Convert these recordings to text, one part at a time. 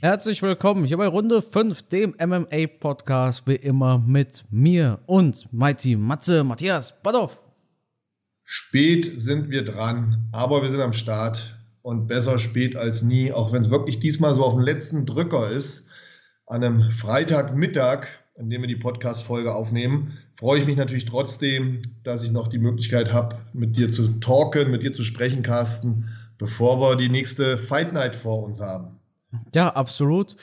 Herzlich willkommen hier bei Runde 5, dem MMA-Podcast, wie immer mit mir und Mighty Matze Matthias Badoff. Spät sind wir dran, aber wir sind am Start und besser spät als nie, auch wenn es wirklich diesmal so auf den letzten Drücker ist, an einem Freitagmittag, an dem wir die Podcast-Folge aufnehmen, freue ich mich natürlich trotzdem, dass ich noch die Möglichkeit habe, mit dir zu talken, mit dir zu sprechen, Carsten, bevor wir die nächste Fight Night vor uns haben. Ja, absolut.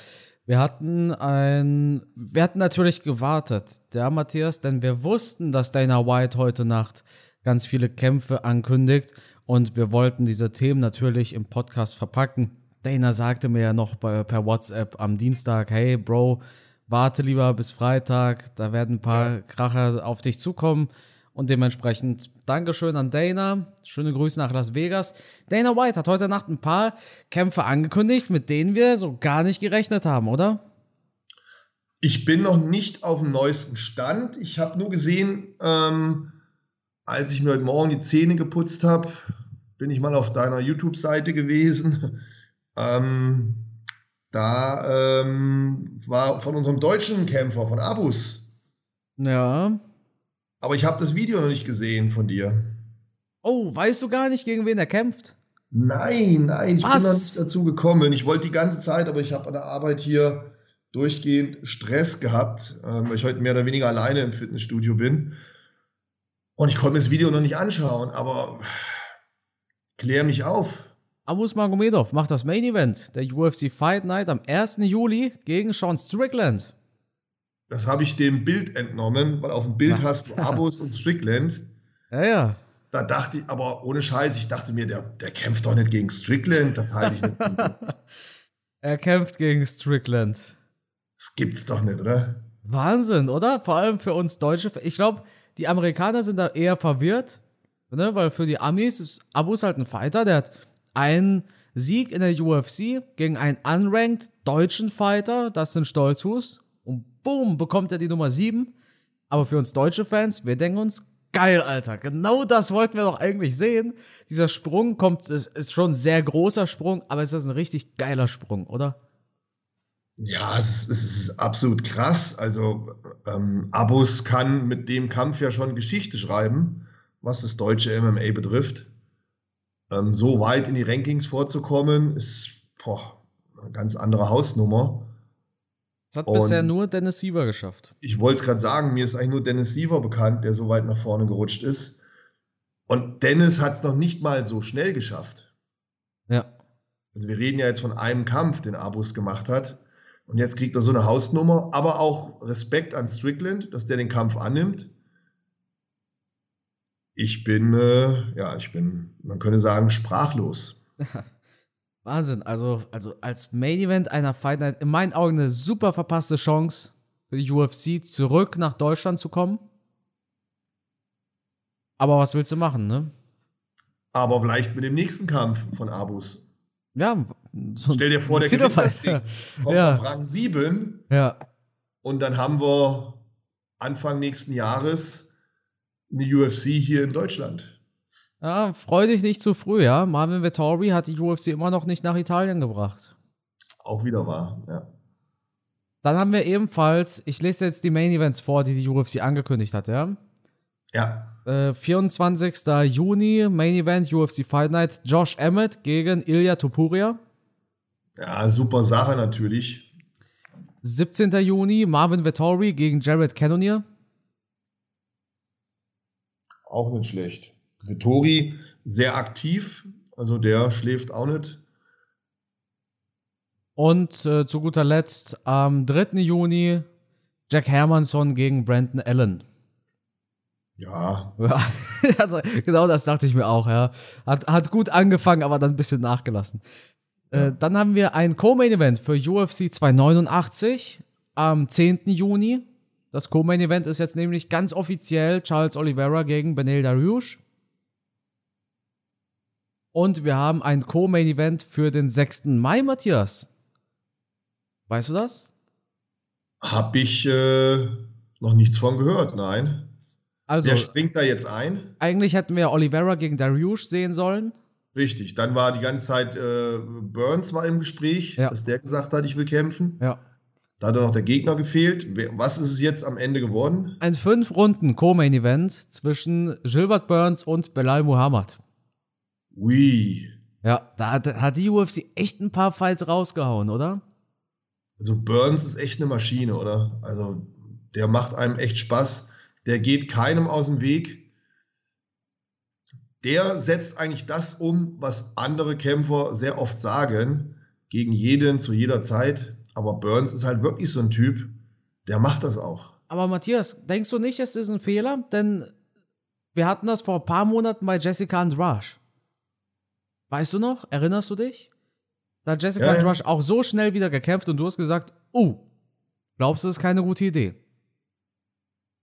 Wir hatten ein, wir hatten natürlich gewartet, der Matthias, denn wir wussten, dass Dana White heute Nacht ganz viele Kämpfe ankündigt und wir wollten diese Themen natürlich im Podcast verpacken. Dana sagte mir ja noch bei, per WhatsApp am Dienstag, hey Bro, warte lieber bis Freitag, da werden ein paar Kracher auf dich zukommen. Und dementsprechend Dankeschön an Dana. Schöne Grüße nach Las Vegas. Dana White hat heute Nacht ein paar Kämpfe angekündigt, mit denen wir so gar nicht gerechnet haben, oder? Ich bin noch nicht auf dem neuesten Stand. Ich habe nur gesehen, ähm, als ich mir heute Morgen die Zähne geputzt habe, bin ich mal auf deiner YouTube-Seite gewesen. ähm, da ähm, war von unserem deutschen Kämpfer, von Abus. Ja. Aber ich habe das Video noch nicht gesehen von dir. Oh, weißt du gar nicht, gegen wen er kämpft? Nein, nein, ich Was? bin noch nicht dazu gekommen. Ich wollte die ganze Zeit, aber ich habe an der Arbeit hier durchgehend Stress gehabt, ähm, weil ich heute mehr oder weniger alleine im Fitnessstudio bin. Und ich konnte mir das Video noch nicht anschauen, aber klär mich auf. Abus Magomedov macht das Main Event der UFC Fight Night am 1. Juli gegen Sean Strickland. Das habe ich dem Bild entnommen, weil auf dem Bild hast du Abos und Strickland. Ja, ja. Da dachte ich, aber ohne Scheiß, ich dachte mir, der, der kämpft doch nicht gegen Strickland. Das halte ich nicht Er kämpft gegen Strickland. Das gibt's doch nicht, oder? Wahnsinn, oder? Vor allem für uns Deutsche. Ich glaube, die Amerikaner sind da eher verwirrt, ne? weil für die Amis ist Abus halt ein Fighter, der hat einen Sieg in der UFC gegen einen unranked deutschen Fighter, das sind Stolzhus, und boom, bekommt er die Nummer 7. Aber für uns deutsche Fans, wir denken uns, geil, Alter. Genau das wollten wir doch eigentlich sehen. Dieser Sprung kommt, ist, ist schon ein sehr großer Sprung, aber es ist ein richtig geiler Sprung, oder? Ja, es ist, es ist absolut krass. Also, ähm, Abus kann mit dem Kampf ja schon Geschichte schreiben, was das deutsche MMA betrifft. Ähm, so weit in die Rankings vorzukommen, ist boah, eine ganz andere Hausnummer. Das hat und bisher nur Dennis Siever geschafft. Ich wollte es gerade sagen, mir ist eigentlich nur Dennis Siever bekannt, der so weit nach vorne gerutscht ist. Und Dennis hat es noch nicht mal so schnell geschafft. Ja. Also wir reden ja jetzt von einem Kampf, den Abus gemacht hat. Und jetzt kriegt er so eine Hausnummer, aber auch Respekt an Strickland, dass der den Kampf annimmt. Ich bin, äh, ja, ich bin, man könnte sagen, sprachlos. Wahnsinn. Also, also als Main Event einer Fight Night in meinen Augen eine super verpasste Chance für die UFC zurück nach Deutschland zu kommen. Aber was willst du machen, ne? Aber vielleicht mit dem nächsten Kampf von Abus. Ja. So Stell dir vor, der gewinnt das Ding. Kommt ja. auf Rang 7. Ja. Und dann haben wir Anfang nächsten Jahres eine UFC hier in Deutschland. Ja, freu dich nicht zu früh, ja. Marvin Vettori hat die UFC immer noch nicht nach Italien gebracht. Auch wieder wahr, ja. Dann haben wir ebenfalls, ich lese jetzt die Main Events vor, die die UFC angekündigt hat, ja. Ja. Äh, 24. Juni, Main Event, UFC Fight Night, Josh Emmett gegen Ilya Topuria. Ja, super Sache natürlich. 17. Juni, Marvin Vettori gegen Jared Cannonier. Auch nicht schlecht. Vittori sehr aktiv, also der schläft auch nicht. Und äh, zu guter Letzt am 3. Juni Jack Hermanson gegen Brandon Allen. Ja. also, genau das dachte ich mir auch, ja. Hat, hat gut angefangen, aber dann ein bisschen nachgelassen. Äh, ja. Äh, dann haben wir ein Co-Main-Event für UFC 289 am 10. Juni. Das Co-Main-Event ist jetzt nämlich ganz offiziell Charles Oliveira gegen Benel Dariush. Und wir haben ein Co-Main-Event für den 6. Mai, Matthias. Weißt du das? Hab ich äh, noch nichts von gehört, nein. Also, Wer springt da jetzt ein? Eigentlich hätten wir Oliveira gegen Dariush sehen sollen. Richtig, dann war die ganze Zeit äh, Burns war im Gespräch, Ja. dass der gesagt hat, ich will kämpfen. Ja. Da hat dann noch der Gegner gefehlt. Was ist es jetzt am Ende geworden? Ein fünf Runden Co-Main-Event zwischen Gilbert Burns und Belal Muhammad. Ui. Ja, da hat, hat die UFC echt ein paar Fights rausgehauen, oder? Also Burns ist echt eine Maschine, oder? Also der macht einem echt Spaß. Der geht keinem aus dem Weg. Der setzt eigentlich das um, was andere Kämpfer sehr oft sagen, gegen jeden zu jeder Zeit. Aber Burns ist halt wirklich so ein Typ, der macht das auch. Aber Matthias, denkst du nicht, es ist ein Fehler? Denn wir hatten das vor ein paar Monaten bei Jessica Andrade. Weißt du noch? Erinnerst du dich? Da hat Jessica Ja, ja. Andrade auch so schnell wieder gekämpft und du hast gesagt, oh, glaubst du, das ist keine gute Idee?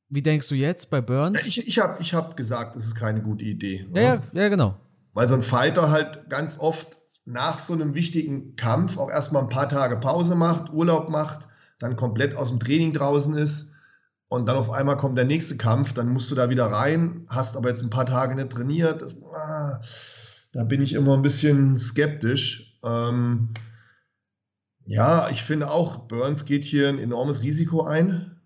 Wie denkst du jetzt bei Burns? Ich, ich habe ich hab gesagt, das ist keine gute Idee. ja, ja, ja, genau. Weil so ein Fighter halt ganz oft nach so einem wichtigen Kampf auch erstmal ein paar Tage Pause macht, Urlaub macht, dann komplett aus dem Training draußen ist und dann auf einmal kommt der nächste Kampf, dann musst du da wieder rein, hast aber jetzt ein paar Tage nicht trainiert. Das, ah, da bin ich immer ein bisschen skeptisch. Ähm, ja, ich finde auch, Burns geht hier ein enormes Risiko ein.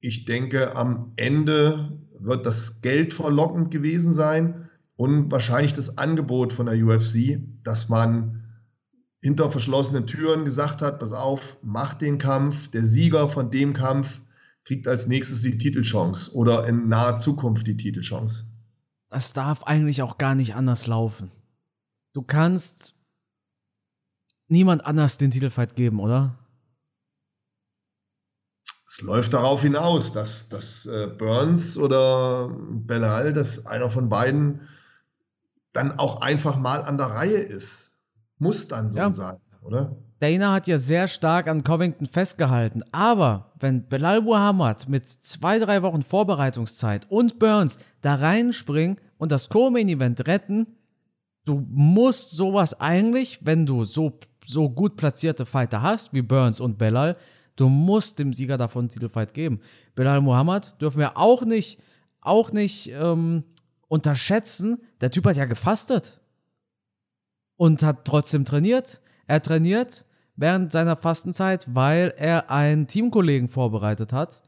Ich denke, am Ende wird das Geld verlockend gewesen sein und wahrscheinlich das Angebot von der UFC, dass man hinter verschlossenen Türen gesagt hat, pass auf, mach den Kampf, der Sieger von dem Kampf kriegt als nächstes die Titelchance oder in naher Zukunft die Titelchance. Das darf eigentlich auch gar nicht anders laufen. Du kannst niemand anders den Titelfight geben, oder? Es läuft darauf hinaus, dass, dass äh, Burns oder Belal, dass einer von beiden dann auch einfach mal an der Reihe ist. Muss dann so Ja. sein, oder? Dana hat ja sehr stark an Covington festgehalten. Aber wenn Belal Muhammad mit zwei, drei Wochen Vorbereitungszeit und Burns da reinspringen und das Co-Main-Event retten, du musst sowas eigentlich, wenn du so, so gut platzierte Fighter hast, wie Burns und Belal, du musst dem Sieger davon einen Titelfight geben. Belal Muhammad dürfen wir auch nicht, auch nicht ähm, unterschätzen. Der Typ hat ja gefastet und hat trotzdem trainiert. Er trainiert während seiner Fastenzeit, weil er einen Teamkollegen vorbereitet hat.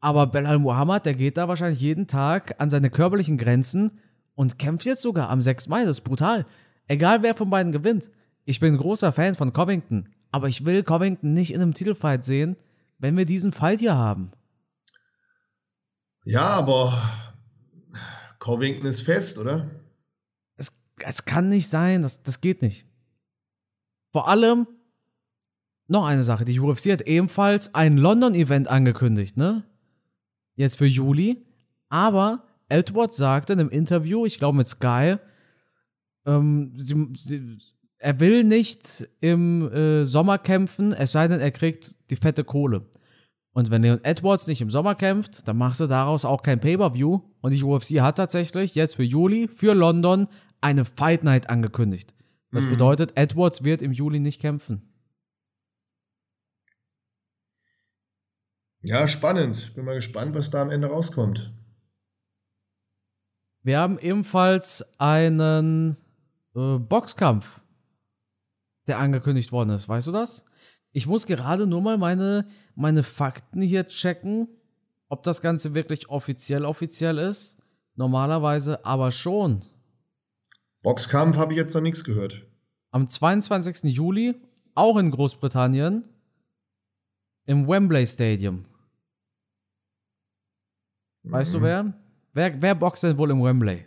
Aber Belal Muhammad, der geht da wahrscheinlich jeden Tag an seine körperlichen Grenzen und kämpft jetzt sogar am 6. Mai. Das ist brutal. Egal wer von beiden gewinnt. Ich bin ein großer Fan von Covington, aber ich will Covington nicht in einem Titelfight sehen, wenn wir diesen Fight hier haben. Ja, aber Covington ist fest, oder? Es, es kann nicht sein, das, das geht nicht. Vor allem noch eine Sache, die UFC hat ebenfalls ein London-Event angekündigt, ne? Jetzt für Juli. Aber Edwards sagte in einem Interview, ich glaube mit Sky, ähm, sie, sie, er will nicht im äh, Sommer kämpfen, es sei denn, er kriegt die fette Kohle. Und wenn Leon Edwards nicht im Sommer kämpft, dann machst du daraus auch kein Pay-Per-View. Und die UFC hat tatsächlich jetzt für Juli, für London, eine Fight Night angekündigt. Das Mhm. bedeutet, Edwards wird im Juli nicht kämpfen. Ja, spannend. Bin mal gespannt, was da am Ende rauskommt. Wir haben ebenfalls einen äh, Boxkampf, der angekündigt worden ist. Weißt du das? Ich muss gerade nur mal meine, meine Fakten hier checken, ob das Ganze wirklich offiziell offiziell ist. Normalerweise aber schon. Boxkampf habe ich jetzt noch nichts gehört. Am 22. Juli, auch in Großbritannien, im Wembley Stadium. Weißt du Mhm. wer? wer? Wer boxt denn wohl im Wembley?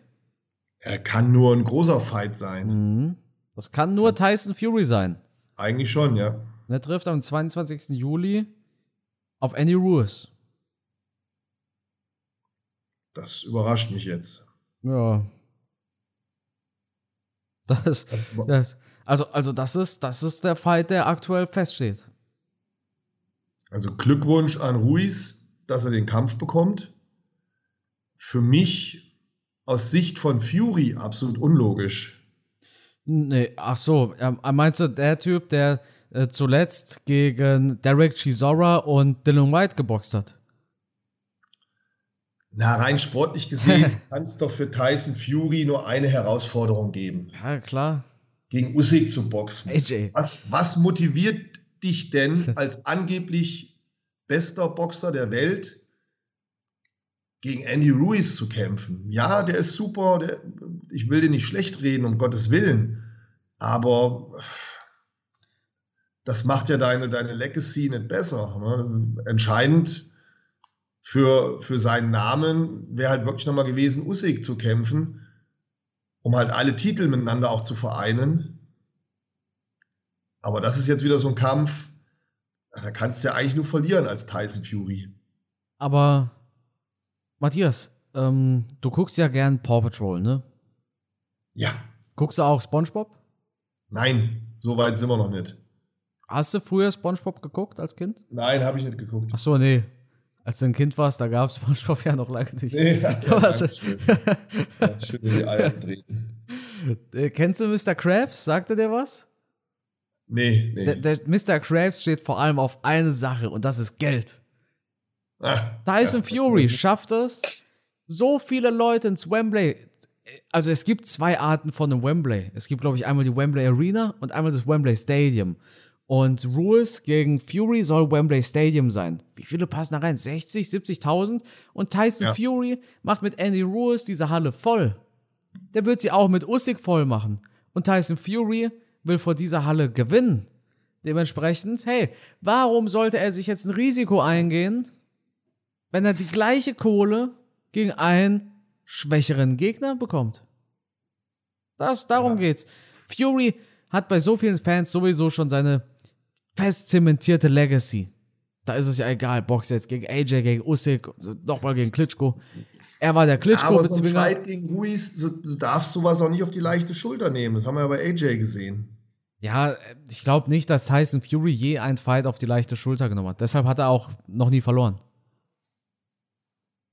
Er kann nur ein großer Fight sein. Mhm. Das kann nur Tyson Fury sein. Eigentlich schon, ja. Und er trifft am 22. Juli auf Andy Ruiz. Das überrascht mich jetzt. Ja. Das, Das, das, also, also das ist, das ist der Fight, der aktuell feststeht. also Glückwunsch an Ruiz, dass er den Kampf bekommt. Für mich aus Sicht von Fury absolut unlogisch. Nee, ach so, ähm, meinst du der Typ, der äh, zuletzt gegen Derek Chisora und Dylan White geboxt hat? Na, rein sportlich gesehen kann es doch für Tyson Fury nur eine Herausforderung geben. Ja, klar. Gegen Usyk zu boxen. AJ. Was, was motiviert dich denn als angeblich bester Boxer der Welt gegen Andy Ruiz zu kämpfen? Ja, der ist super. Der, ich will den nicht schlecht reden, um Gottes Willen. Aber das macht ja deine, deine Legacy nicht besser. Ne? Entscheidend für, für seinen Namen wäre halt wirklich nochmal gewesen, Usyk zu kämpfen, um halt alle Titel miteinander auch zu vereinen. Aber das ist jetzt wieder so ein Kampf, da kannst du ja eigentlich nur verlieren als Tyson Fury. Aber Matthias, ähm, du guckst ja gern Paw Patrol, ne? Ja. Guckst du auch SpongeBob? Nein, so weit sind wir noch nicht. Hast du früher SpongeBob geguckt als Kind? Nein, habe ich nicht geguckt. Ach so, nee. Als du ein Kind warst, da gab es SpongeBob ja noch lange nicht. Nee, ja, ja, schön. ja, schön die Eier drehen. Äh, kennst du Mr. Krabs? Sagte der was? Nee, nee. Der, der Mr. Krabs steht vor allem auf eine Sache und das ist Geld. Ah, Tyson ja, Fury schafft es, so viele Leute ins Wembley. Also es gibt zwei Arten von einem Wembley. Es gibt, glaube ich, einmal die Wembley Arena und einmal das Wembley Stadium. Und Rules gegen Fury soll Wembley Stadium sein. Wie viele passen da rein? 60, 70.000? Und Tyson ja. Fury macht mit Andy Rules diese Halle voll. Der wird sie auch mit Usyk voll machen. Und Tyson Fury will vor dieser Halle gewinnen. Dementsprechend, hey, warum sollte er sich jetzt ein Risiko eingehen, wenn er die gleiche Kohle gegen einen schwächeren Gegner bekommt? Das, darum ja. geht's. Fury hat bei so vielen Fans sowieso schon seine fest zementierte Legacy. Da ist es ja egal, Box jetzt gegen AJ, gegen Usyk, nochmal gegen Klitschko. Er war der klitschko Aber so ein Fight gegen Ruiz, so, du darfst sowas auch nicht auf die leichte Schulter nehmen. Das haben wir ja bei AJ gesehen. Ja, ich glaube nicht, dass Tyson Fury je einen Fight auf die leichte Schulter genommen hat. Deshalb hat er auch noch nie verloren.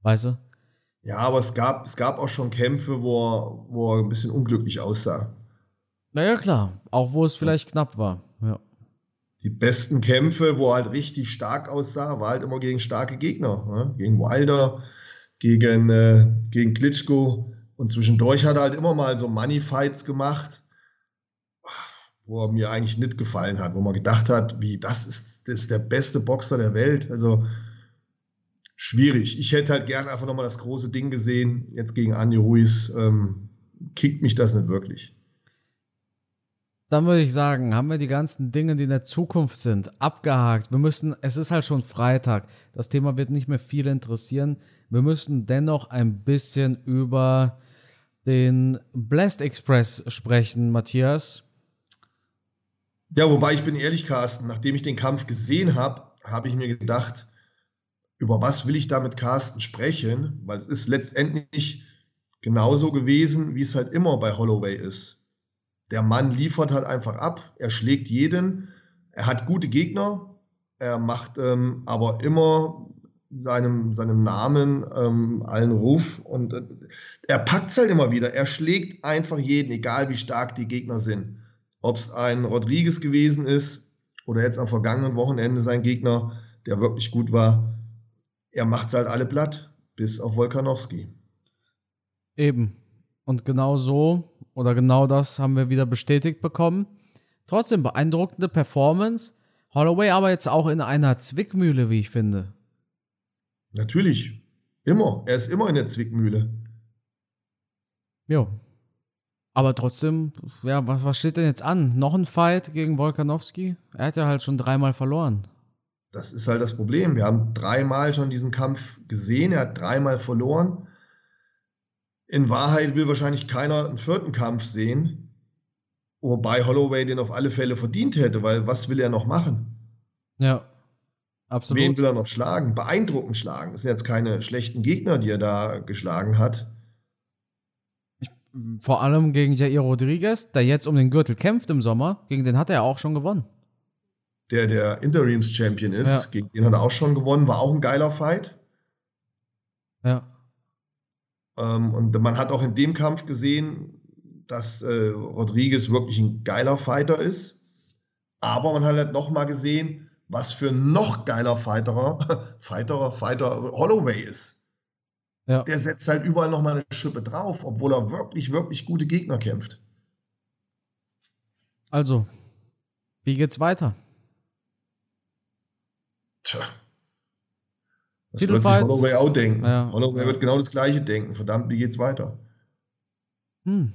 Weißt du? Ja, aber es gab, es gab auch schon Kämpfe, wo er, wo er ein bisschen unglücklich aussah. Naja, klar. Auch wo es vielleicht knapp war. Ja. Die besten Kämpfe, wo er halt richtig stark aussah, war halt immer gegen starke Gegner. Ne? Gegen Wilder, gegen, äh, gegen Klitschko. Und zwischendurch hat er halt immer mal so Money-Fights gemacht, wo er mir eigentlich nicht gefallen hat, wo man gedacht hat, wie, das ist, das ist der beste Boxer der Welt. Also schwierig. Ich hätte halt gerne einfach nochmal das große Ding gesehen. Jetzt gegen Andy Ruiz ähm, kickt mich das nicht wirklich. Dann würde ich sagen, haben wir die ganzen Dinge, die in der Zukunft sind, abgehakt. Wir müssen, es ist halt schon Freitag. Das Thema wird nicht mehr viele interessieren. Wir müssen dennoch ein bisschen über den Blast Express sprechen, Matthias. Ja, wobei ich bin ehrlich, Carsten, nachdem ich den Kampf gesehen habe, habe ich mir gedacht, über was will ich da mit Carsten sprechen? Weil es ist letztendlich genauso gewesen, wie es halt immer bei Holloway ist. Der Mann liefert halt einfach ab, er schlägt jeden, er hat gute Gegner, er macht ähm, aber immer seinem, seinem Namen ähm, allen Ruf und äh, er packt es halt immer wieder. Er schlägt einfach jeden, egal wie stark die Gegner sind. Ob es ein Rodriguez gewesen ist oder jetzt am vergangenen Wochenende sein Gegner, der wirklich gut war. Er macht es halt alle platt, bis auf Wolkanowski. Eben. Und genau so oder genau das haben wir wieder bestätigt bekommen. Trotzdem beeindruckende Performance. Holloway aber jetzt auch in einer Zwickmühle, wie ich finde. Natürlich. Immer. Er ist immer in der Zwickmühle. Jo. Aber trotzdem, ja, was, was steht denn jetzt an? Noch ein Fight gegen Volkanowski? Er hat ja halt schon dreimal verloren. Das ist halt das Problem. Wir haben dreimal schon diesen Kampf gesehen. Er hat dreimal verloren. In Wahrheit will wahrscheinlich keiner einen vierten Kampf sehen. Wobei Holloway den auf alle Fälle verdient hätte, weil was will er noch machen? Ja. Absolut. Wen will er noch schlagen? Beeindruckend schlagen. Das sind jetzt keine schlechten Gegner, die er da geschlagen hat. Vor allem gegen Jair Rodriguez, der jetzt um den Gürtel kämpft im Sommer. Gegen den hat er auch schon gewonnen. Der der Interims-Champion ist. Ja. Gegen den hat er auch schon gewonnen. War auch ein geiler Fight. Ja. Ähm, und man hat auch in dem Kampf gesehen, dass äh, Rodriguez wirklich ein geiler Fighter ist. Aber man hat halt nochmal gesehen, was für ein noch geiler Fighterer, Fighterer, Fighter Holloway ist. ja. der setzt halt überall nochmal eine Schippe drauf, obwohl er wirklich, wirklich gute Gegner kämpft. Also, wie geht's weiter? Tja. Das wird sich Holloway auch denken. Ja, Holloway wird genau das Gleiche denken. Verdammt, wie geht's weiter? Hm.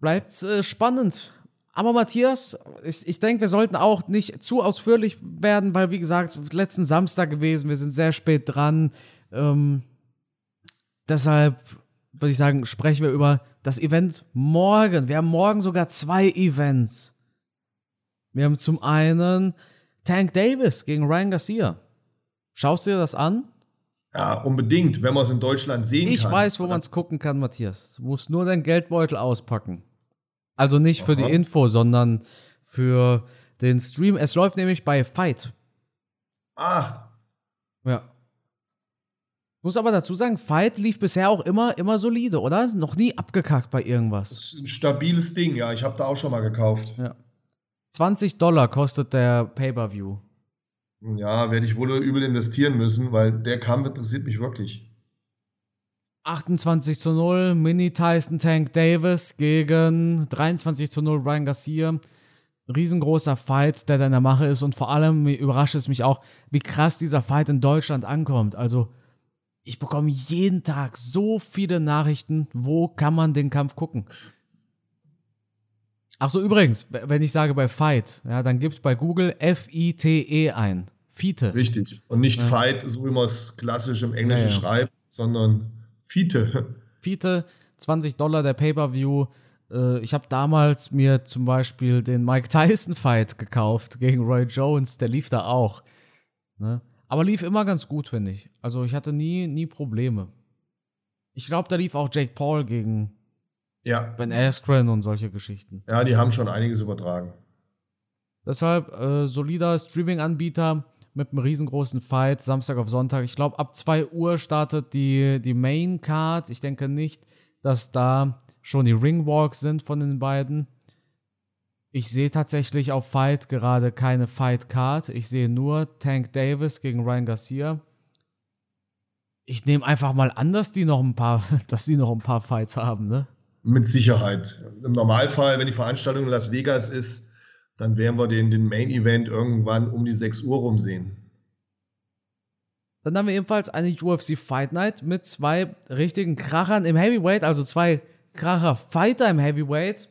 Bleibt äh, spannend. Aber Matthias, ich, ich denke, wir sollten auch nicht zu ausführlich werden, weil, wie gesagt, letzten Samstag gewesen, wir sind sehr spät dran. Ähm, deshalb würde ich sagen, sprechen wir über das Event morgen. Wir haben morgen sogar zwei Events. Wir haben zum einen Tank Davis gegen Ryan Garcia. Schaust du dir das an? Ja, unbedingt, wenn man es in Deutschland sehen ich kann. Ich weiß, wo man es gucken kann, Matthias. Du musst nur deinen Geldbeutel auspacken. Also nicht für Aha. die Info, sondern für den Stream. Es läuft nämlich bei Fight. Ah. Ja. Muss aber dazu sagen, Fight lief bisher auch immer, immer solide, oder? Noch nie abgekackt bei irgendwas. Das ist ein stabiles Ding, ja. Ich habe da auch schon mal gekauft. Ja. 20 Dollar kostet der Pay-Per-View. Ja, werde ich wohl übel investieren müssen, weil der Kampf interessiert mich wirklich. 28 zu 0, Mini Tyson Tank Davis gegen 23 zu 0 Ryan Garcia. Riesengroßer Fight, der da in der Mache ist und vor allem überrascht es mich auch, wie krass dieser Fight in Deutschland ankommt. Also, ich bekomme jeden Tag so viele Nachrichten, wo kann man den Kampf gucken. Ach so, übrigens, wenn ich sage bei Fight, ja, dann gibt bei Google F-I-T-E ein. Fiete. Richtig. Und nicht ja. Fight, so wie man es klassisch im Englischen ja, ja. schreibt, sondern Fiete. Fiete, 20 Dollar der Pay-Per-View. Äh, ich habe damals mir zum Beispiel den Mike Tyson-Fight gekauft gegen Roy Jones. Der lief da auch. Ne? Aber lief immer ganz gut, finde ich. Also ich hatte nie, nie Probleme. Ich glaube, da lief auch Jake Paul gegen ja. Ben Askren und solche Geschichten. Ja, die haben schon einiges übertragen. Deshalb äh, solider Streaming-Anbieter mit einem riesengroßen Fight, Samstag auf Sonntag. Ich glaube, ab 2 Uhr startet die, die Main Card. Ich denke nicht, dass da schon die Ringwalks sind von den beiden. Ich sehe tatsächlich auf Fight gerade keine Fight Card. Ich sehe nur Tank Davis gegen Ryan Garcia. Ich nehme einfach mal an, dass die noch ein paar, dass die noch ein paar Fights haben, ne? Mit Sicherheit. Im Normalfall, wenn die Veranstaltung in Las Vegas ist, dann werden wir den, den Main Event irgendwann um die 6 Uhr rum sehen. Dann haben wir ebenfalls eine UFC Fight Night mit zwei richtigen Krachern im Heavyweight, also zwei Kracher-Fighter im Heavyweight.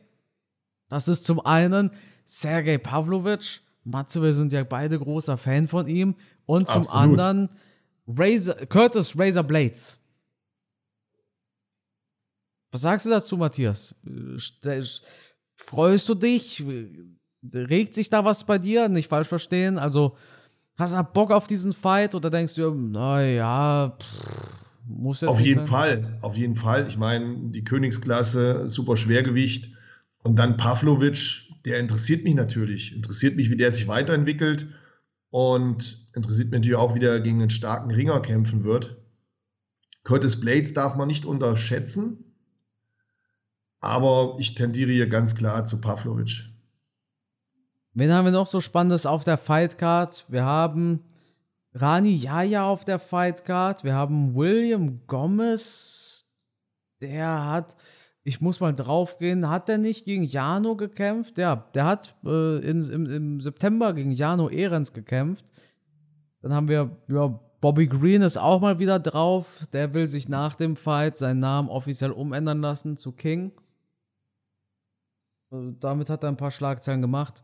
Das ist zum einen Sergei Pavlovich. Matze, wir sind ja beide großer Fan von ihm. Und zum Absolut. anderen Razor, Curtis Razor Blades. Was sagst du dazu, Matthias? Freust du dich? Regt sich da was bei dir? Nicht falsch verstehen. Also, hast du Bock auf diesen Fight oder denkst du, naja, muss jetzt Auf jeden sein? Fall, auf jeden Fall. Ich meine, die Königsklasse, super Schwergewicht. Und dann Pavlovic, der interessiert mich natürlich. Interessiert mich, wie der sich weiterentwickelt. Und interessiert mich natürlich auch, wie der gegen einen starken Ringer kämpfen wird. Curtis Blades darf man nicht unterschätzen. Aber ich tendiere hier ganz klar zu Pavlovic. Wen haben wir noch so Spannendes auf der Fightcard? Wir haben Rani Yaya auf der Fightcard. Wir haben William Gomez. Der hat, ich muss mal draufgehen, hat der nicht gegen Jano gekämpft? Ja, der hat äh, in, im, im, September gegen Jano Ehrens gekämpft. Dann haben wir, ja, Bobby Green ist auch mal wieder drauf. Der will sich nach dem Fight seinen Namen offiziell umändern lassen zu King. Äh, damit hat er ein paar Schlagzeilen gemacht.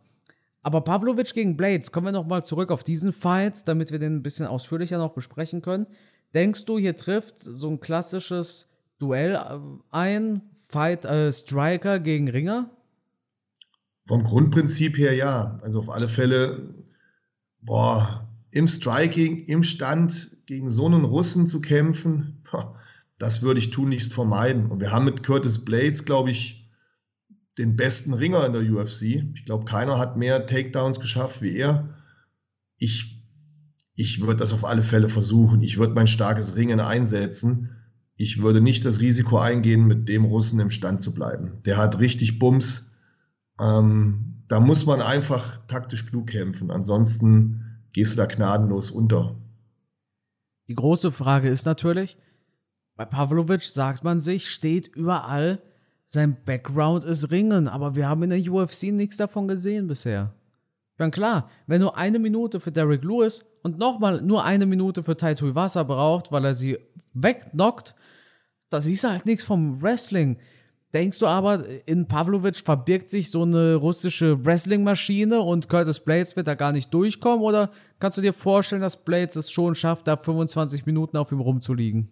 Aber Pavlovic gegen Blades, kommen wir nochmal zurück auf diesen Fight, damit wir den ein bisschen ausführlicher noch besprechen können. Denkst du, hier trifft so ein klassisches Duell äh, ein, Fight äh, Striker gegen Ringer? Vom Grundprinzip her ja. Also auf alle Fälle, boah, im Striking, im Stand gegen so einen Russen zu kämpfen, das würde ich tunlichst vermeiden. Und wir haben mit Curtis Blades, glaube ich, den besten Ringer in der UFC. Ich glaube, keiner hat mehr Takedowns geschafft wie er. Ich, ich würde das auf alle Fälle versuchen. Ich würde mein starkes Ringen einsetzen. Ich würde nicht das Risiko eingehen, mit dem Russen im Stand zu bleiben. Der hat richtig Bums. Ähm, da muss man einfach taktisch klug kämpfen. Ansonsten gehst du da gnadenlos unter. Die große Frage ist natürlich, Bei Pavlovic sagt man sich, steht überall, sein Background ist Ringen, aber wir haben in der UFC nichts davon gesehen bisher. Dann klar, wenn nur eine Minute für Derek Lewis und nochmal nur eine Minute für Taito Iwasa braucht, weil er sie wegknockt, da siehst du halt nichts vom Wrestling. Denkst du aber, in Pavlovic verbirgt sich so eine russische Wrestling-Maschine und Curtis Blades wird da gar nicht durchkommen? Oder kannst du dir vorstellen, dass Blades es schon schafft, da 25 Minuten auf ihm rumzuliegen?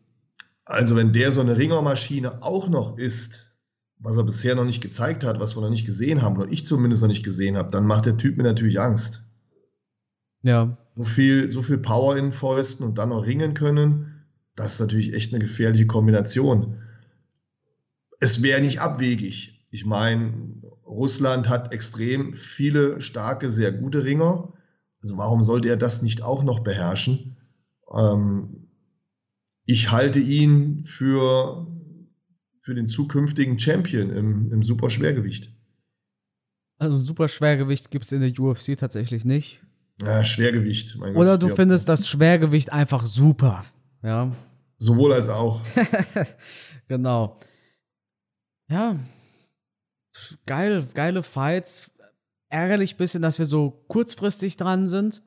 Also, wenn der so eine Ringermaschine auch noch ist, was er bisher noch nicht gezeigt hat, was wir noch nicht gesehen haben, oder ich zumindest noch nicht gesehen habe, dann macht der Typ mir natürlich Angst. Ja. So viel, so viel Power in Fäusten und dann noch ringen können, das ist natürlich echt eine gefährliche Kombination es wäre nicht abwegig. Ich meine, Russland hat extrem viele starke, sehr gute Ringer. Also warum sollte er das nicht auch noch beherrschen? Ähm, ich halte ihn für, für den zukünftigen Champion im, im Superschwergewicht. Also Superschwergewicht gibt es in der UFC tatsächlich nicht. Ja, Schwergewicht. Gott, Oder du findest das Schwergewicht einfach super. Ja. Sowohl als auch. genau ja, geil, geile Fights. Ärgerlich bisschen, dass wir so kurzfristig dran sind.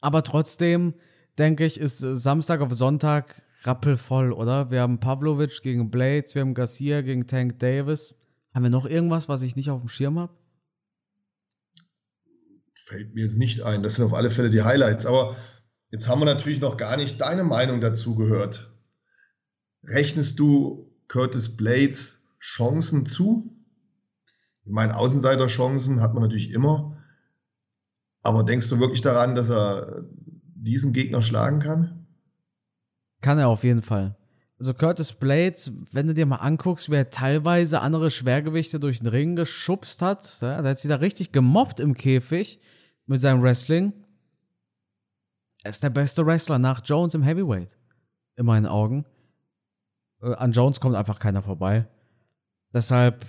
Aber trotzdem, denke ich, ist Samstag auf Sonntag rappelvoll, oder? Wir haben Pavlovic gegen Blades, wir haben Garcia gegen Tank Davis. Haben wir noch irgendwas, was ich nicht auf dem Schirm habe? Fällt mir jetzt nicht ein. Das sind auf alle Fälle die Highlights. Aber jetzt haben wir natürlich noch gar nicht deine Meinung dazu gehört. Rechnest du Curtis Blades Chancen zu. Ich meine, Außenseiterchancen hat man natürlich immer. Aber denkst du wirklich daran, dass er diesen Gegner schlagen kann? Kann er auf jeden Fall. Also Curtis Blades, wenn du dir mal anguckst, wer teilweise andere Schwergewichte durch den Ring geschubst hat, ja, da hat sie da richtig gemobbt im Käfig mit seinem Wrestling. Er ist der beste Wrestler nach Jones im Heavyweight. In meinen Augen. Äh, an Jones kommt einfach keiner vorbei. Deshalb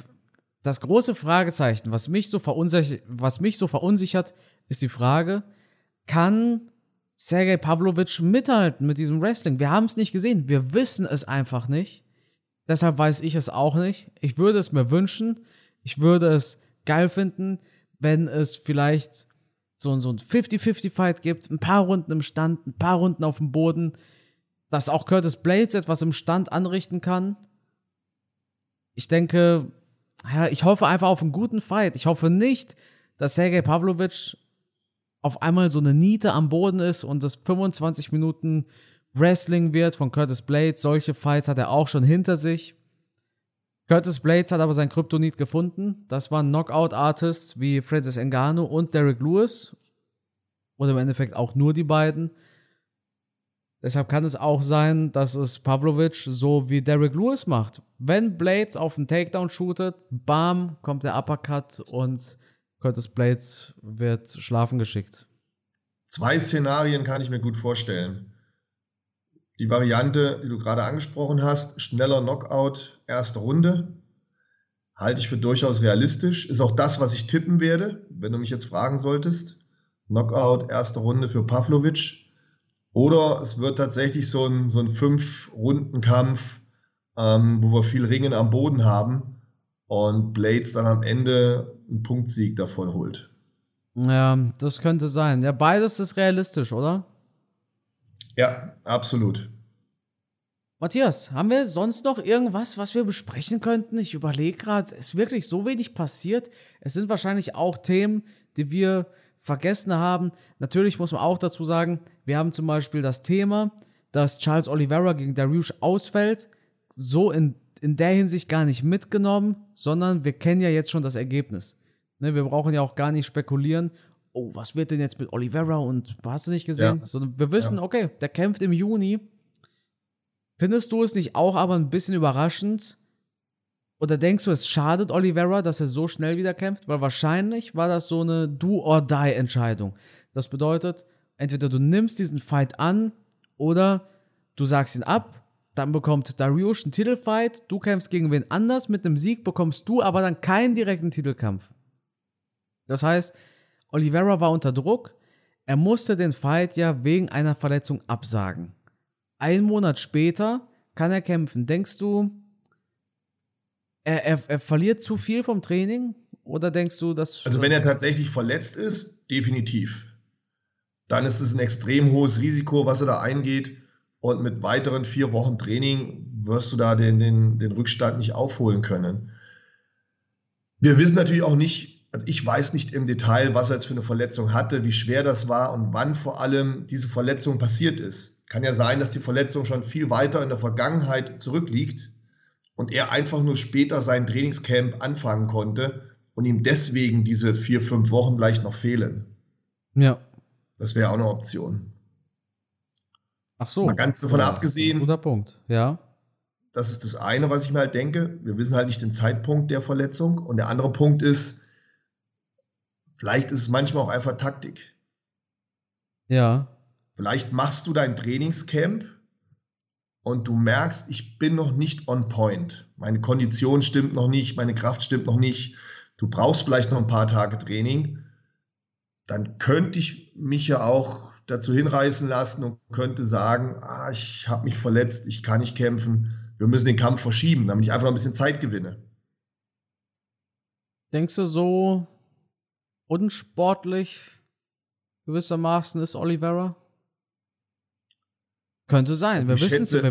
das große Fragezeichen, was mich so verunsichert, was mich so verunsichert, ist die Frage, kann Sergei Pavlovich mithalten mit diesem Wrestling? Wir haben es nicht gesehen, wir wissen es einfach nicht. Deshalb weiß ich es auch nicht. Ich würde es mir wünschen. Ich würde es geil finden, wenn es vielleicht so, so ein 50-50-Fight gibt, ein paar Runden im Stand, ein paar Runden auf dem Boden, dass auch Curtis Blades etwas im Stand anrichten kann ich denke, ja, ich hoffe einfach auf einen guten Fight. Ich hoffe nicht, dass Sergei Pavlovich auf einmal so eine Niete am Boden ist und das 25 Minuten Wrestling wird von Curtis Blades. Solche Fights hat er auch schon hinter sich. Curtis Blades hat aber sein Kryptonit gefunden. Das waren Knockout-Artists wie Francis Ngannou und Derek Lewis. Oder im Endeffekt auch nur die beiden. Deshalb kann es auch sein, dass es Pavlovic so wie Derek Lewis macht. Wenn Blades auf den Takedown shootet, bam, kommt der Uppercut und Curtis Blades wird schlafen geschickt. Zwei Szenarien kann ich mir gut vorstellen. Die Variante, die du gerade angesprochen hast, schneller Knockout, erste Runde, halte ich für durchaus realistisch. Ist auch das, was ich tippen werde, wenn du mich jetzt fragen solltest. Knockout, erste Runde für Pavlovic oder es wird tatsächlich so ein, so ein Fünf-Runden-Kampf, ähm, wo wir viel Ringen am Boden haben und Blades dann am Ende einen Punktsieg davon holt. Ja, das könnte sein. Ja, beides ist realistisch, oder? Ja, absolut. Matthias, haben wir sonst noch irgendwas, was wir besprechen könnten? Ich überlege gerade, es ist wirklich so wenig passiert. Es sind wahrscheinlich auch Themen, die wir vergessen haben. Natürlich muss man auch dazu sagen, wir haben zum Beispiel das Thema, dass Charles Oliveira gegen Dariush ausfällt, so in, in der Hinsicht gar nicht mitgenommen, sondern wir kennen ja jetzt schon das Ergebnis. Ne, wir brauchen ja auch gar nicht spekulieren, oh, was wird denn jetzt mit Oliveira und hast du nicht gesehen? Ja. Sondern wir wissen, ja. okay, der kämpft im Juni. Findest du es nicht auch aber ein bisschen überraschend, oder denkst du, es schadet Oliveira, dass er so schnell wieder kämpft? Weil wahrscheinlich war das so eine Do-or-Die-Entscheidung. Das bedeutet, entweder du nimmst diesen Fight an oder du sagst ihn ab, dann bekommt Dariush einen Titelfight, du kämpfst gegen wen anders, mit einem Sieg bekommst du aber dann keinen direkten Titelkampf. Das heißt, Oliveira war unter Druck, er musste den Fight ja wegen einer Verletzung absagen. Ein Monat später kann er kämpfen. Denkst du, er, er, er verliert zu viel vom Training? Oder denkst du, dass. Also, wenn er tatsächlich verletzt ist, definitiv. Dann ist es ein extrem hohes Risiko, was er da eingeht. Und mit weiteren vier Wochen Training wirst du da den, den, den Rückstand nicht aufholen können. Wir wissen natürlich auch nicht, also ich weiß nicht im Detail, was er jetzt für eine Verletzung hatte, wie schwer das war und wann vor allem diese Verletzung passiert ist. Kann ja sein, dass die Verletzung schon viel weiter in der Vergangenheit zurückliegt und er einfach nur später sein Trainingscamp anfangen konnte und ihm deswegen diese vier, fünf Wochen vielleicht noch fehlen. Ja. Das wäre auch eine Option. Ach so. Mal ganz davon ja, abgesehen. Guter Punkt, ja. Das ist das eine, was ich mir halt denke. Wir wissen halt nicht den Zeitpunkt der Verletzung. Und der andere Punkt ist, vielleicht ist es manchmal auch einfach Taktik. Ja. Vielleicht machst du dein Trainingscamp und du merkst, ich bin noch nicht on point. Meine Kondition stimmt noch nicht, meine Kraft stimmt noch nicht. Du brauchst vielleicht noch ein paar Tage Training. Dann könnte ich mich ja auch dazu hinreißen lassen und könnte sagen, ah, ich habe mich verletzt, ich kann nicht kämpfen wir müssen den Kampf verschieben, damit ich einfach noch ein bisschen Zeit gewinne. Denkst du, so unsportlich gewissermaßen ist Oliveira? Könnte sein, also wir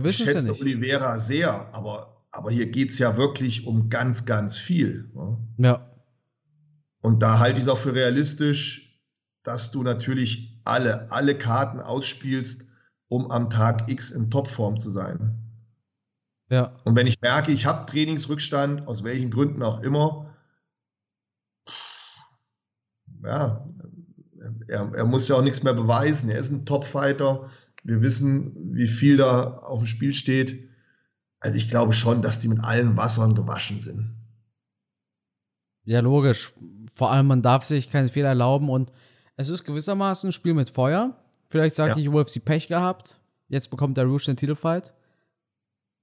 wissen es ja nicht. Oliveira sehr, aber, aber hier geht es ja wirklich um ganz, ganz viel. Ne? Ja. Und da halte ich es auch für realistisch, dass du natürlich alle, alle Karten ausspielst, um am Tag X in Topform zu sein. Ja. Und wenn ich merke, ich habe Trainingsrückstand, aus welchen Gründen auch immer, ja, er, er muss ja auch nichts mehr beweisen. Er ist ein Topfighter. Wir wissen, wie viel da auf dem Spiel steht. Also ich glaube schon, dass die mit allen Wassern gewaschen sind. Ja, logisch. Vor allem, man darf sich keinen Fehler erlauben und es ist gewissermaßen ein Spiel mit Feuer. Vielleicht sagt ja. ich, UFC Pech gehabt. Jetzt bekommt der Rouge den Titelfight.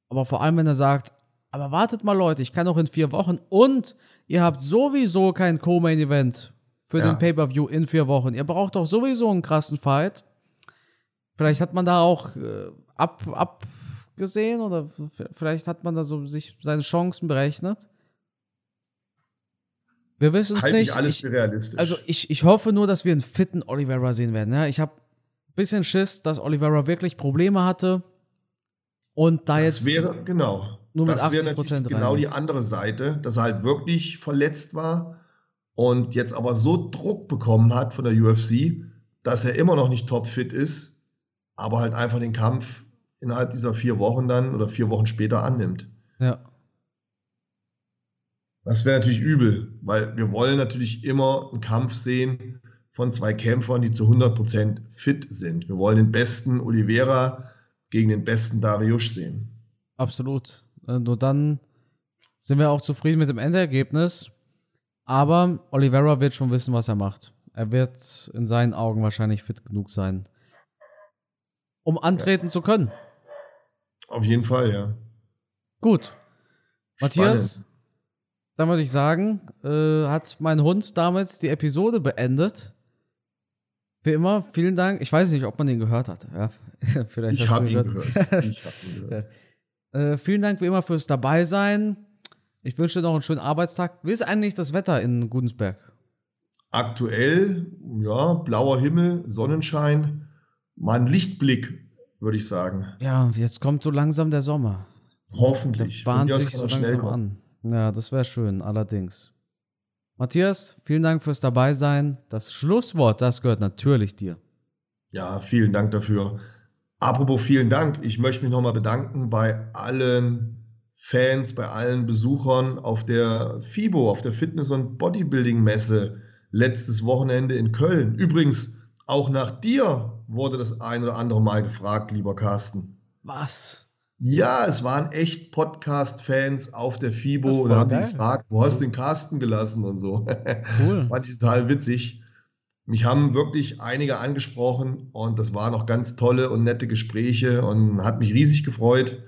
Aber vor allem, wenn er sagt, aber wartet mal Leute, ich kann noch in vier Wochen und ihr habt sowieso kein Co-Main-Event für ja. den Pay-Per-View in vier Wochen. Ihr braucht doch sowieso einen krassen Fight. Vielleicht hat man da auch äh, ab, abgesehen oder vielleicht hat man da so sich seine Chancen berechnet. Wir wissen es nicht. alles ich, realistisch. Also ich, ich hoffe nur, dass wir einen fitten Oliveira sehen werden. Ja? Ich habe ein bisschen Schiss, dass Oliveira wirklich Probleme hatte und da das jetzt. wäre, genau. Nur mit das wäre natürlich genau die andere Seite, dass er halt wirklich verletzt war und jetzt aber so Druck bekommen hat von der UFC, dass er immer noch nicht topfit ist, aber halt einfach den Kampf innerhalb dieser vier Wochen dann oder vier Wochen später annimmt. Ja. Das wäre natürlich übel, weil wir wollen natürlich immer einen Kampf sehen von zwei Kämpfern, die zu 100% fit sind. Wir wollen den besten Oliveira gegen den besten Darius sehen. Absolut. Äh, nur dann sind wir auch zufrieden mit dem Endergebnis. Aber Oliveira wird schon wissen, was er macht. Er wird in seinen Augen wahrscheinlich fit genug sein, um antreten ja. zu können. Auf jeden Fall, ja. Gut. Spannend. Matthias, dann würde ich sagen, äh, hat mein Hund damit die Episode beendet. Wie immer, vielen Dank. Ich weiß nicht, ob man den gehört hat. Ja, vielleicht ich habe ihn habe ihn gehört. Ja. Äh, vielen Dank wie immer fürs Dabeisein. Ich wünsche dir noch einen schönen Arbeitstag. Wie ist eigentlich das Wetter in Gudensberg? Aktuell, ja, blauer Himmel, Sonnenschein, mal ein Lichtblick, würde ich sagen. Ja, jetzt kommt so langsam der Sommer. Hoffentlich. Der bahnt sich so langsam an. Ja, das wäre schön, allerdings. Matthias, vielen Dank fürs Dabeisein. Das Schlusswort, das gehört natürlich dir. Ja, vielen Dank dafür. Apropos vielen Dank, ich möchte mich nochmal bedanken bei allen Fans, bei allen Besuchern auf der FIBO, auf der Fitness- und Bodybuilding-Messe letztes Wochenende in Köln. Übrigens, auch nach dir wurde das ein oder andere Mal gefragt, lieber Carsten. Was? Ja, es waren echt Podcast-Fans auf der FIBO und haben gefragt, wo hast du den Carsten gelassen und so. Cool. Fand ich total witzig. Mich haben wirklich einige angesprochen und das waren auch ganz tolle und nette Gespräche und hat mich riesig gefreut.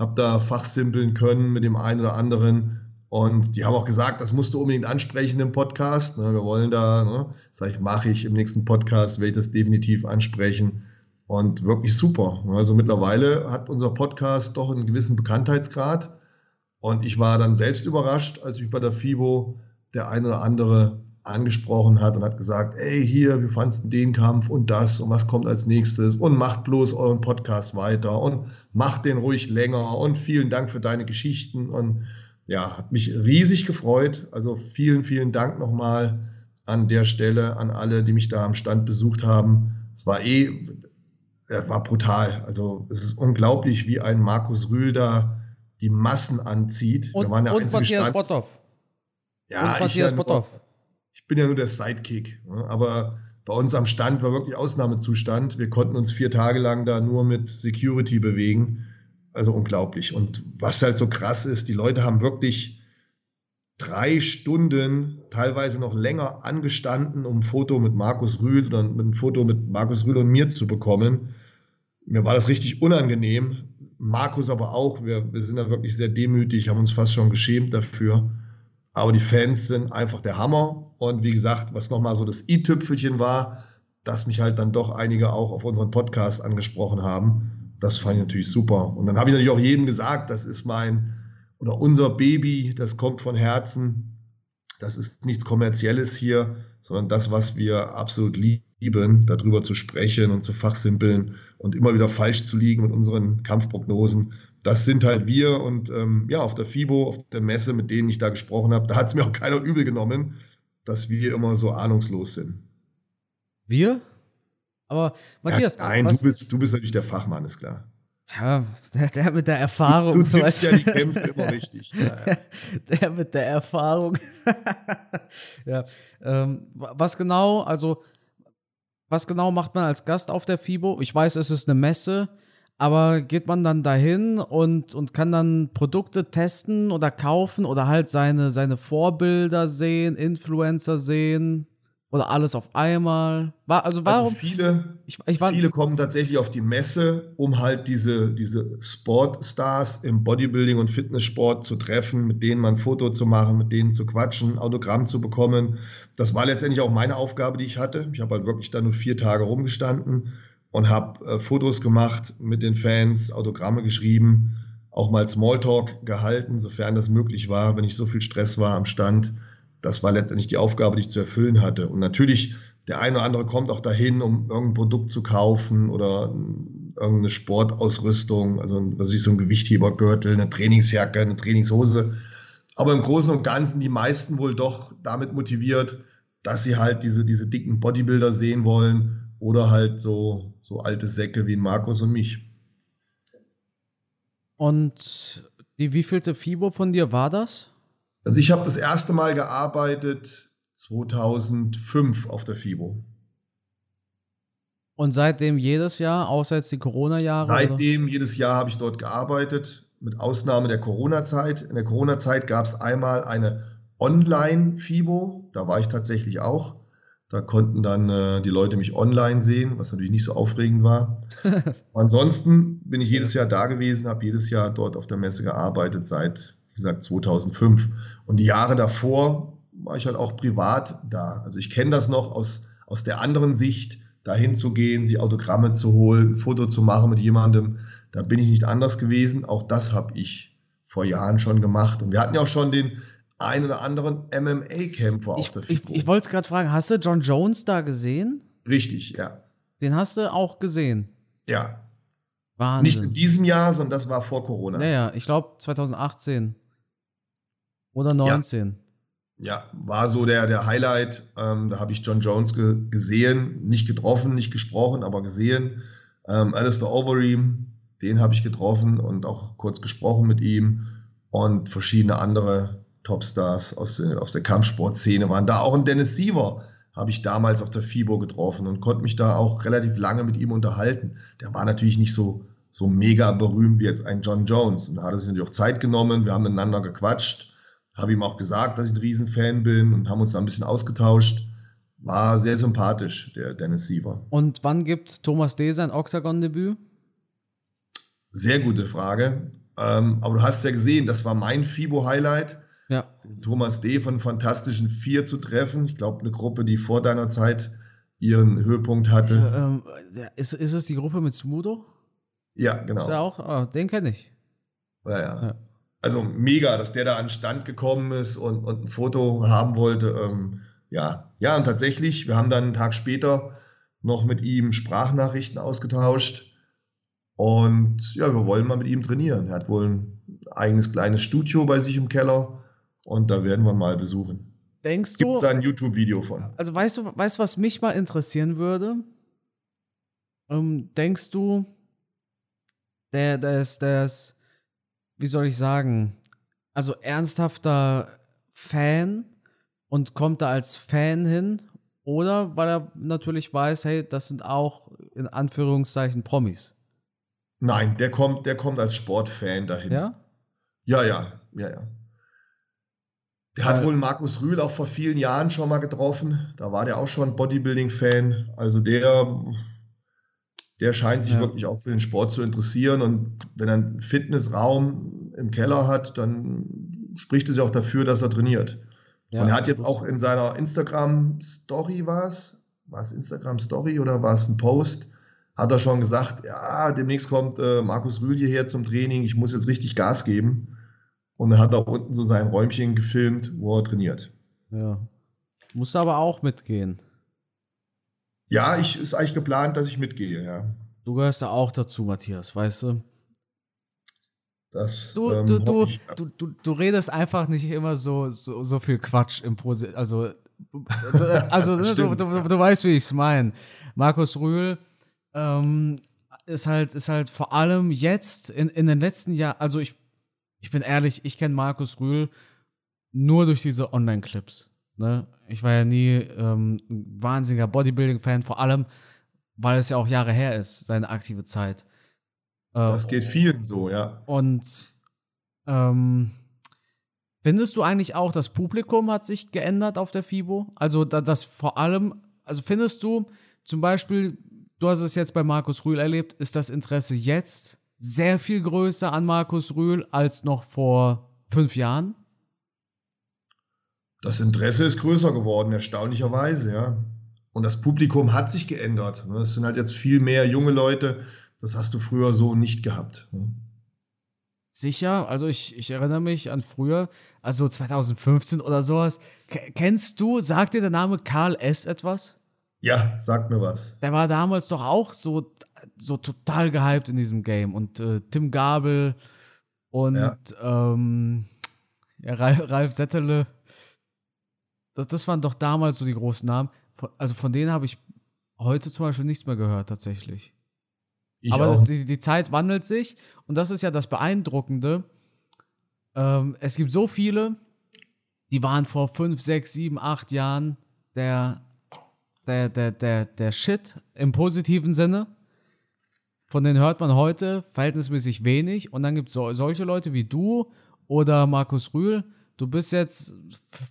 Hab da fachsimpeln können mit dem einen oder anderen und die haben auch gesagt, das musst du unbedingt ansprechen im Podcast. Ne, wir wollen da, ne, sag ich, mache ich im nächsten Podcast, werde ich das definitiv ansprechen. und wirklich super. Also mittlerweile hat unser Podcast doch einen gewissen Bekanntheitsgrad. Und ich war dann selbst überrascht, als mich bei der FIBO der ein oder andere angesprochen hat und hat gesagt, ey, hier, wie fandest du den Kampf und das und was kommt als nächstes und macht bloß euren Podcast weiter und macht den ruhig länger und vielen Dank für deine Geschichten und ja, hat mich riesig gefreut. Also vielen, vielen Dank nochmal an der Stelle an alle, die mich da am Stand besucht haben. Es war eh, war brutal. Also es ist unglaublich, wie ein Markus Rühl da die Massen anzieht. Und, und Matthias Stand. Botthoff. Ja, und Matthias ich, Botthoff. Ich bin ja nur der Sidekick. Ne? Aber bei uns am Stand war wirklich Ausnahmezustand. Wir konnten uns vier Tage lang da nur mit Security bewegen. Also unglaublich. Und was halt so krass ist, die Leute haben wirklich drei Stunden, teilweise noch länger angestanden, um ein Foto mit Markus Rühl oder ein Foto mit Markus Rühl und mir zu bekommen. Mir war das richtig unangenehm. Markus aber auch. Wir, wir sind da wirklich sehr demütig, haben uns fast schon geschämt dafür. Aber die Fans sind einfach der Hammer. Und wie gesagt, was nochmal so das i-Tüpfelchen war, dass mich halt dann doch einige auch auf unseren Podcast angesprochen haben. Das fand ich natürlich super. Und dann habe ich natürlich auch jedem gesagt, das ist mein oder unser Baby, das kommt von Herzen. Das ist nichts Kommerzielles hier, sondern das, was wir absolut lieben, darüber zu sprechen und zu fachsimpeln und immer wieder falsch zu liegen mit unseren Kampfprognosen das sind halt wir und ähm, ja, auf der FIBO, auf der Messe, mit denen ich da gesprochen habe, da hat es mir auch keiner übel genommen, dass wir immer so ahnungslos sind. Wir? Aber Matthias. Ja, nein, du bist, du bist natürlich der Fachmann, ist klar. Ja, der, der mit der Erfahrung. Du, du tippst ja die Kämpfe immer richtig. Ja, ja. Der mit der Erfahrung. ja. Ähm, was genau, also, was genau macht man als Gast auf der FIBO? Ich weiß, es ist eine Messe. Aber geht man dann dahin und, und kann dann Produkte testen oder kaufen oder halt seine, seine Vorbilder sehen, Influencer sehen oder alles auf einmal? War, also, also warum? Also viele, ich, ich war, viele kommen tatsächlich auf die Messe, um halt diese, diese Sportstars im Bodybuilding und Fitnesssport zu treffen, mit denen man ein Foto zu machen, mit denen zu quatschen, Autogramm zu bekommen. Das war letztendlich auch meine Aufgabe, die ich hatte. Ich habe halt wirklich da nur vier Tage rumgestanden und habe äh, Fotos gemacht mit den Fans, Autogramme geschrieben, auch mal Smalltalk gehalten, sofern das möglich war, wenn ich so viel Stress war am Stand. Das war letztendlich die Aufgabe, die ich zu erfüllen hatte. Und natürlich, der eine oder andere kommt auch dahin, um irgendein Produkt zu kaufen oder irgendeine Sportausrüstung, also was ich so ein Gewichthebergürtel, eine Trainingsjacke, eine Trainingshose. Aber im Großen und Ganzen die meisten wohl doch damit motiviert, dass sie halt diese, diese dicken Bodybuilder sehen wollen oder halt so, so alte Säcke wie Markus und mich. Und die wievielte FIBO von dir war das? Also ich habe das erste Mal gearbeitet 2005 auf der FIBO. Und seitdem jedes Jahr, außer jetzt die Corona-Jahre? Seitdem oder? jedes Jahr habe ich dort gearbeitet, mit Ausnahme der Corona-Zeit. In der Corona-Zeit gab es einmal eine Online-FIBO, da war ich tatsächlich auch. Da konnten dann äh, die Leute mich online sehen, was natürlich nicht so aufregend war. Ansonsten bin ich jedes Jahr da gewesen, habe jedes Jahr dort auf der Messe gearbeitet, seit, wie gesagt, 2005. Und die Jahre davor war ich halt auch privat da. Also ich kenne das noch aus, aus der anderen Sicht, dahin zu gehen, sie Autogramme zu holen, ein Foto zu machen mit jemandem. Da bin ich nicht anders gewesen. Auch das habe ich vor Jahren schon gemacht. Und wir hatten ja auch schon den ein oder anderen MMA-Kämpfer auf der FIBO. Ich, ich wollte es gerade fragen, hast du John Jones da gesehen? Richtig, ja. Den hast du auch gesehen? Ja. Wahnsinn. Nicht in diesem Jahr, sondern das war vor Corona. Naja, ich glaube 2018 oder 19. Ja, ja war so der, der Highlight. Ähm, da habe ich John Jones ge gesehen, nicht getroffen, nicht gesprochen, aber gesehen. Ähm, Alistair Overeem, den habe ich getroffen und auch kurz gesprochen mit ihm und verschiedene andere Topstars aus, aus der Kampfsportszene waren. Da auch ein Dennis Siever habe ich damals auf der FIBO getroffen und konnte mich da auch relativ lange mit ihm unterhalten. Der war natürlich nicht so, so mega berühmt wie jetzt ein John Jones. Und da hat er sich natürlich auch Zeit genommen. Wir haben miteinander gequatscht, habe ihm auch gesagt, dass ich ein Riesenfan bin und haben uns da ein bisschen ausgetauscht. War sehr sympathisch, der Dennis Siever. Und wann gibt Thomas D. sein Octagon-Debüt? Sehr gute Frage. Ähm, aber du hast ja gesehen, das war mein FIBO-Highlight ja. Thomas D. von Fantastischen Vier zu treffen. Ich glaube, eine Gruppe, die vor deiner Zeit ihren Höhepunkt hatte. Ja, ähm, ist, ist es die Gruppe mit Smudo? Ja, genau. Ist er auch? Oh, den kenne ich. Ja, ja, ja. Also mega, dass der da an den Stand gekommen ist und, und ein Foto haben wollte. Ähm, ja, ja, und tatsächlich, wir haben dann einen Tag später noch mit ihm Sprachnachrichten ausgetauscht. Und ja, wir wollen mal mit ihm trainieren. Er hat wohl ein eigenes kleines Studio bei sich im Keller und da werden wir mal besuchen. Denkst du? Gibt es da ein YouTube-Video von? Also weißt du, weißt was mich mal interessieren würde? Ähm, denkst du, der, der ist, der ist, wie soll ich sagen, also ernsthafter Fan und kommt da als Fan hin oder weil er natürlich weiß, hey, das sind auch in Anführungszeichen Promis. Nein, der kommt, der kommt als Sportfan dahin. Ja? Ja, ja, ja, ja. Der hat wohl Markus Rühl auch vor vielen Jahren schon mal getroffen. Da war der auch schon Bodybuilding-Fan. Also der, der scheint sich ja. wirklich auch für den Sport zu interessieren. Und wenn er einen Fitnessraum im Keller hat, dann spricht es ja auch dafür, dass er trainiert. Ja, und er hat jetzt auch in seiner Instagram-Story war es, war es Instagram-Story oder war es ein Post, hat er schon gesagt, ja, demnächst kommt äh, Markus Rühl hierher zum Training, ich muss jetzt richtig Gas geben. Und er hat da unten so sein Räumchen gefilmt, wo er trainiert. Ja. Musst aber auch mitgehen. Ja, ich ist eigentlich geplant, dass ich mitgehe, ja. Du gehörst ja auch dazu, Matthias, weißt du? Das, du, ähm, du, du, du, du, du, redest einfach nicht immer so, so, so viel Quatsch im Posi Also, also ne, du, du, du, weißt, wie ich es meine. Markus Rühl ähm, ist, halt, ist halt vor allem jetzt in, in den letzten Jahren, also ich, ich bin ehrlich, ich kenne Markus Rühl nur durch diese Online-Clips. Ne? Ich war ja nie ähm, ein wahnsinniger Bodybuilding-Fan, vor allem, weil es ja auch Jahre her ist, seine aktive Zeit. Äh, das geht vielen so, ja. Und ähm, findest du eigentlich auch, das Publikum hat sich geändert auf der FIBO? Also, da, das vor allem, also findest du zum Beispiel, du hast es jetzt bei Markus Rühl erlebt, ist das Interesse jetzt sehr viel größer an Markus Rühl als noch vor fünf Jahren? Das Interesse ist größer geworden, erstaunlicherweise, ja. Und das Publikum hat sich geändert. Ne? Es sind halt jetzt viel mehr junge Leute, das hast du früher so nicht gehabt. Ne? Sicher, also ich, ich erinnere mich an früher, also 2015 oder sowas. K kennst du, sagt dir der Name Karl S. etwas? Ja, sagt mir was. Der war damals doch auch so, so total gehypt in diesem Game. Und äh, Tim Gabel und ja. Ähm, ja, Ralf, Ralf Settele, das, das waren doch damals so die großen Namen. Also von denen habe ich heute zum Beispiel nichts mehr gehört, tatsächlich. Ich Aber das, die, die, Zeit wandelt sich und das ist ja das Beeindruckende. Ähm, es gibt so viele, die waren vor fünf, sechs, sieben, acht Jahren der, der, der, der, der Shit im positiven Sinne. Von denen hört man heute verhältnismäßig wenig. Und dann gibt es so, solche Leute wie du oder Markus Rühl. Du bist jetzt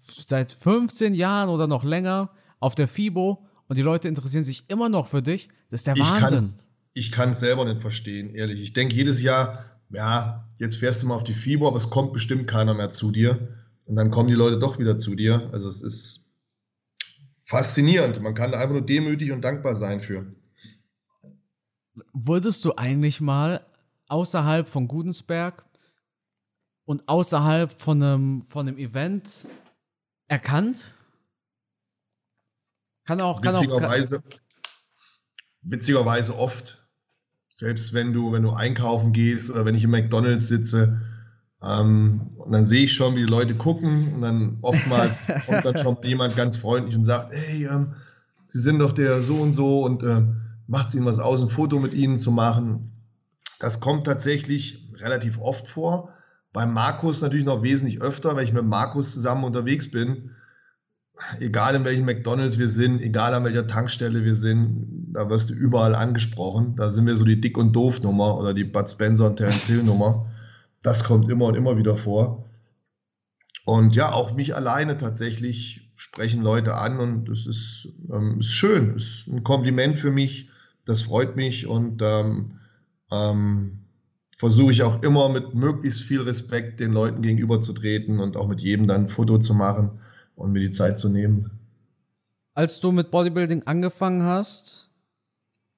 seit 15 Jahren oder noch länger auf der FIBO und die Leute interessieren sich immer noch für dich. Das ist der ich Wahnsinn ich kann es selber nicht verstehen, ehrlich. Ich denke jedes Jahr, ja, jetzt fährst du mal auf die FIBO, aber es kommt bestimmt keiner mehr zu dir. Und dann kommen die Leute doch wieder zu dir. Also es ist faszinierend. Man kann da einfach nur demütig und dankbar sein für. Wurdest du eigentlich mal außerhalb von Gudensberg und außerhalb von einem, von einem Event erkannt? Kann auch, kann witzigerweise, auch. Kann, witzigerweise oft selbst wenn du, wenn du einkaufen gehst oder wenn ich im McDonalds sitze, ähm, und dann sehe ich schon, wie die Leute gucken und dann oftmals kommt dann schon jemand ganz freundlich und sagt, hey, ähm, Sie sind doch der so und so und äh, macht es Ihnen was aus, ein Foto mit Ihnen zu machen. Das kommt tatsächlich relativ oft vor. Beim Markus natürlich noch wesentlich öfter, weil ich mit Markus zusammen unterwegs bin egal in welchem McDonalds wir sind, egal an welcher Tankstelle wir sind, da wirst du überall angesprochen. Da sind wir so die Dick- und Doof-Nummer oder die Bud Spencer und Terence Hill-Nummer. Das kommt immer und immer wieder vor. Und ja, auch mich alleine tatsächlich sprechen Leute an und es ist, ähm, ist schön, ist ein Kompliment für mich. Das freut mich und ähm, ähm, versuche ich auch immer mit möglichst viel Respekt den Leuten gegenüberzutreten und auch mit jedem dann ein Foto zu machen und mir die Zeit zu nehmen. als du mit Bodybuilding angefangen hast,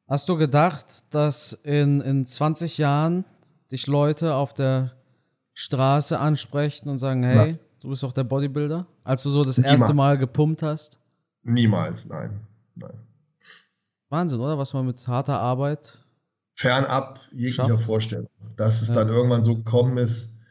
hast du gedacht, dass in, in 20 Jahren dich Leute auf der Straße ansprechen und sagen, hey, ja. du bist doch der Bodybuilder? Als du so das Niemals. erste Mal gepumpt hast? Niemals, nein. nein. Wahnsinn, oder? Was man mit harter Arbeit. Fernab jeglicher schafft. Vorstellung. Dass es ja. dann irgendwann so gekommen ist.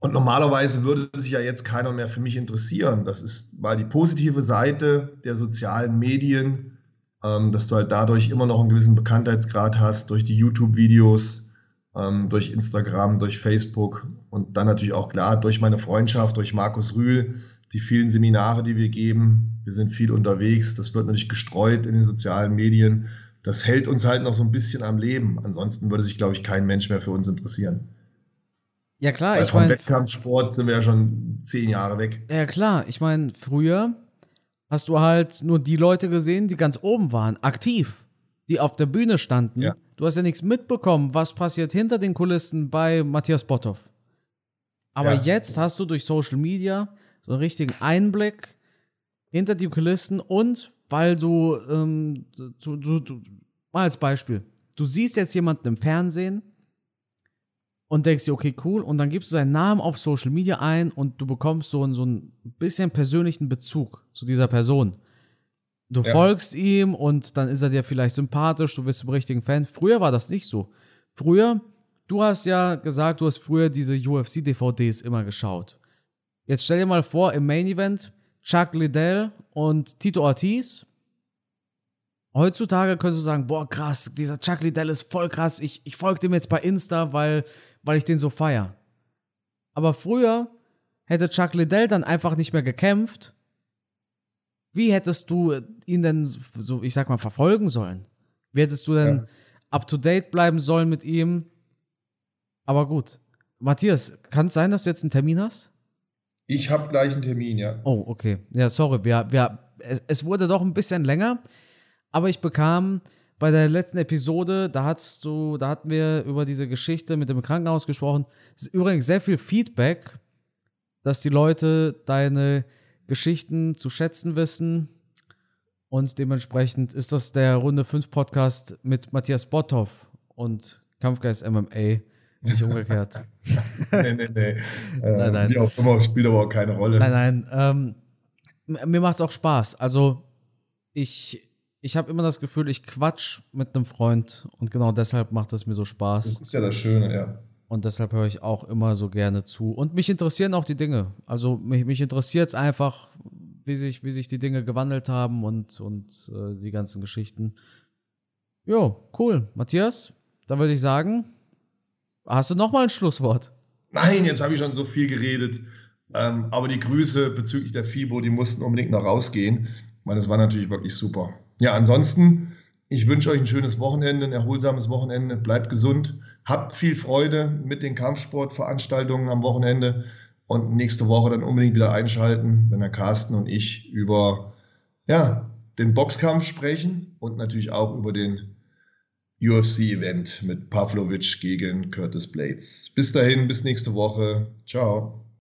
Und normalerweise würde sich ja jetzt keiner mehr für mich interessieren. Das ist mal die positive Seite der sozialen Medien, ähm, dass du halt dadurch immer noch einen gewissen Bekanntheitsgrad hast durch die YouTube-Videos, ähm, durch Instagram, durch Facebook und dann natürlich auch klar durch meine Freundschaft, durch Markus Rühl, die vielen Seminare, die wir geben. Wir sind viel unterwegs. Das wird natürlich gestreut in den sozialen Medien. Das hält uns halt noch so ein bisschen am Leben. Ansonsten würde sich, glaube ich, kein Mensch mehr für uns interessieren. Ja, klar. Weil vom mein, Wettkampfsport sind wir ja schon zehn Jahre weg. Ja, klar. Ich meine, früher hast du halt nur die Leute gesehen, die ganz oben waren, aktiv, die auf der Bühne standen. Ja. Du hast ja nichts mitbekommen, was passiert hinter den Kulissen bei Matthias Botthoff. Aber ja. jetzt hast du durch Social Media so einen richtigen Einblick hinter die Kulissen und weil du, ähm, du, du, du, mal als Beispiel, du siehst jetzt jemanden im Fernsehen und denkst dir, okay, cool, und dann gibst du seinen Namen auf Social Media ein und du bekommst so, so ein bisschen persönlichen Bezug zu dieser Person. Du ja. folgst ihm und dann ist er dir vielleicht sympathisch, du bist zum richtigen Fan. Früher war das nicht so. Früher, du hast ja gesagt, du hast früher diese UFC-DVDs immer geschaut. Jetzt stell dir mal vor, im Main Event Chuck Liddell und Tito Ortiz. Heutzutage könntest du sagen, boah, krass, dieser Chuck Liddell ist voll krass. Ich, ich folge dem jetzt bei Insta, weil, weil ich den so feier. Aber früher hätte Chuck Liddell dann einfach nicht mehr gekämpft. Wie hättest du ihn denn so, ich sag mal, verfolgen sollen? Wie hättest du denn ja. up to date bleiben sollen mit ihm? Aber gut. Matthias, kann es sein, dass du jetzt einen Termin hast? Ich habe gleich einen Termin, ja. Oh, okay. Ja, sorry. Wir, wir, es, es wurde doch ein bisschen länger, aber ich bekam bei der letzten Episode, da hast du, da hatten wir über diese Geschichte mit dem Krankenhaus gesprochen. Es ist übrigens sehr viel Feedback, dass die Leute deine Geschichten zu schätzen wissen. Und dementsprechend ist das der Runde 5 Podcast mit Matthias Botthoff und Kampfgeist MMA. Nicht umgekehrt. nee, nee, nee. Äh, nein, nein. Wie auch immer, spielt aber auch keine Rolle. Nein, nein. Ähm, mir macht es auch Spaß. Also, ich, ich habe immer das Gefühl, ich quatsch mit einem Freund und genau deshalb macht es mir so Spaß. Das ist ja das Schöne, ja. Und deshalb höre ich auch immer so gerne zu. Und mich interessieren auch die Dinge. Also mich, mich interessiert es einfach, wie sich, wie sich die Dinge gewandelt haben und, und äh, die ganzen Geschichten. Jo, cool. Matthias, dann würde ich sagen, Hast du noch mal ein Schlusswort? Nein, jetzt habe ich schon so viel geredet. Ähm, aber die Grüße bezüglich der FIBO, die mussten unbedingt noch rausgehen, weil das war natürlich wirklich super. Ja, ansonsten, ich wünsche euch ein schönes Wochenende, ein erholsames Wochenende. Bleibt gesund, habt viel Freude mit den Kampfsportveranstaltungen am Wochenende und nächste Woche dann unbedingt wieder einschalten, wenn der Carsten und ich über ja, den Boxkampf sprechen und natürlich auch über den UFC-Event mit Pavlovic gegen Curtis Blades. Bis dahin, bis nächste Woche. Ciao.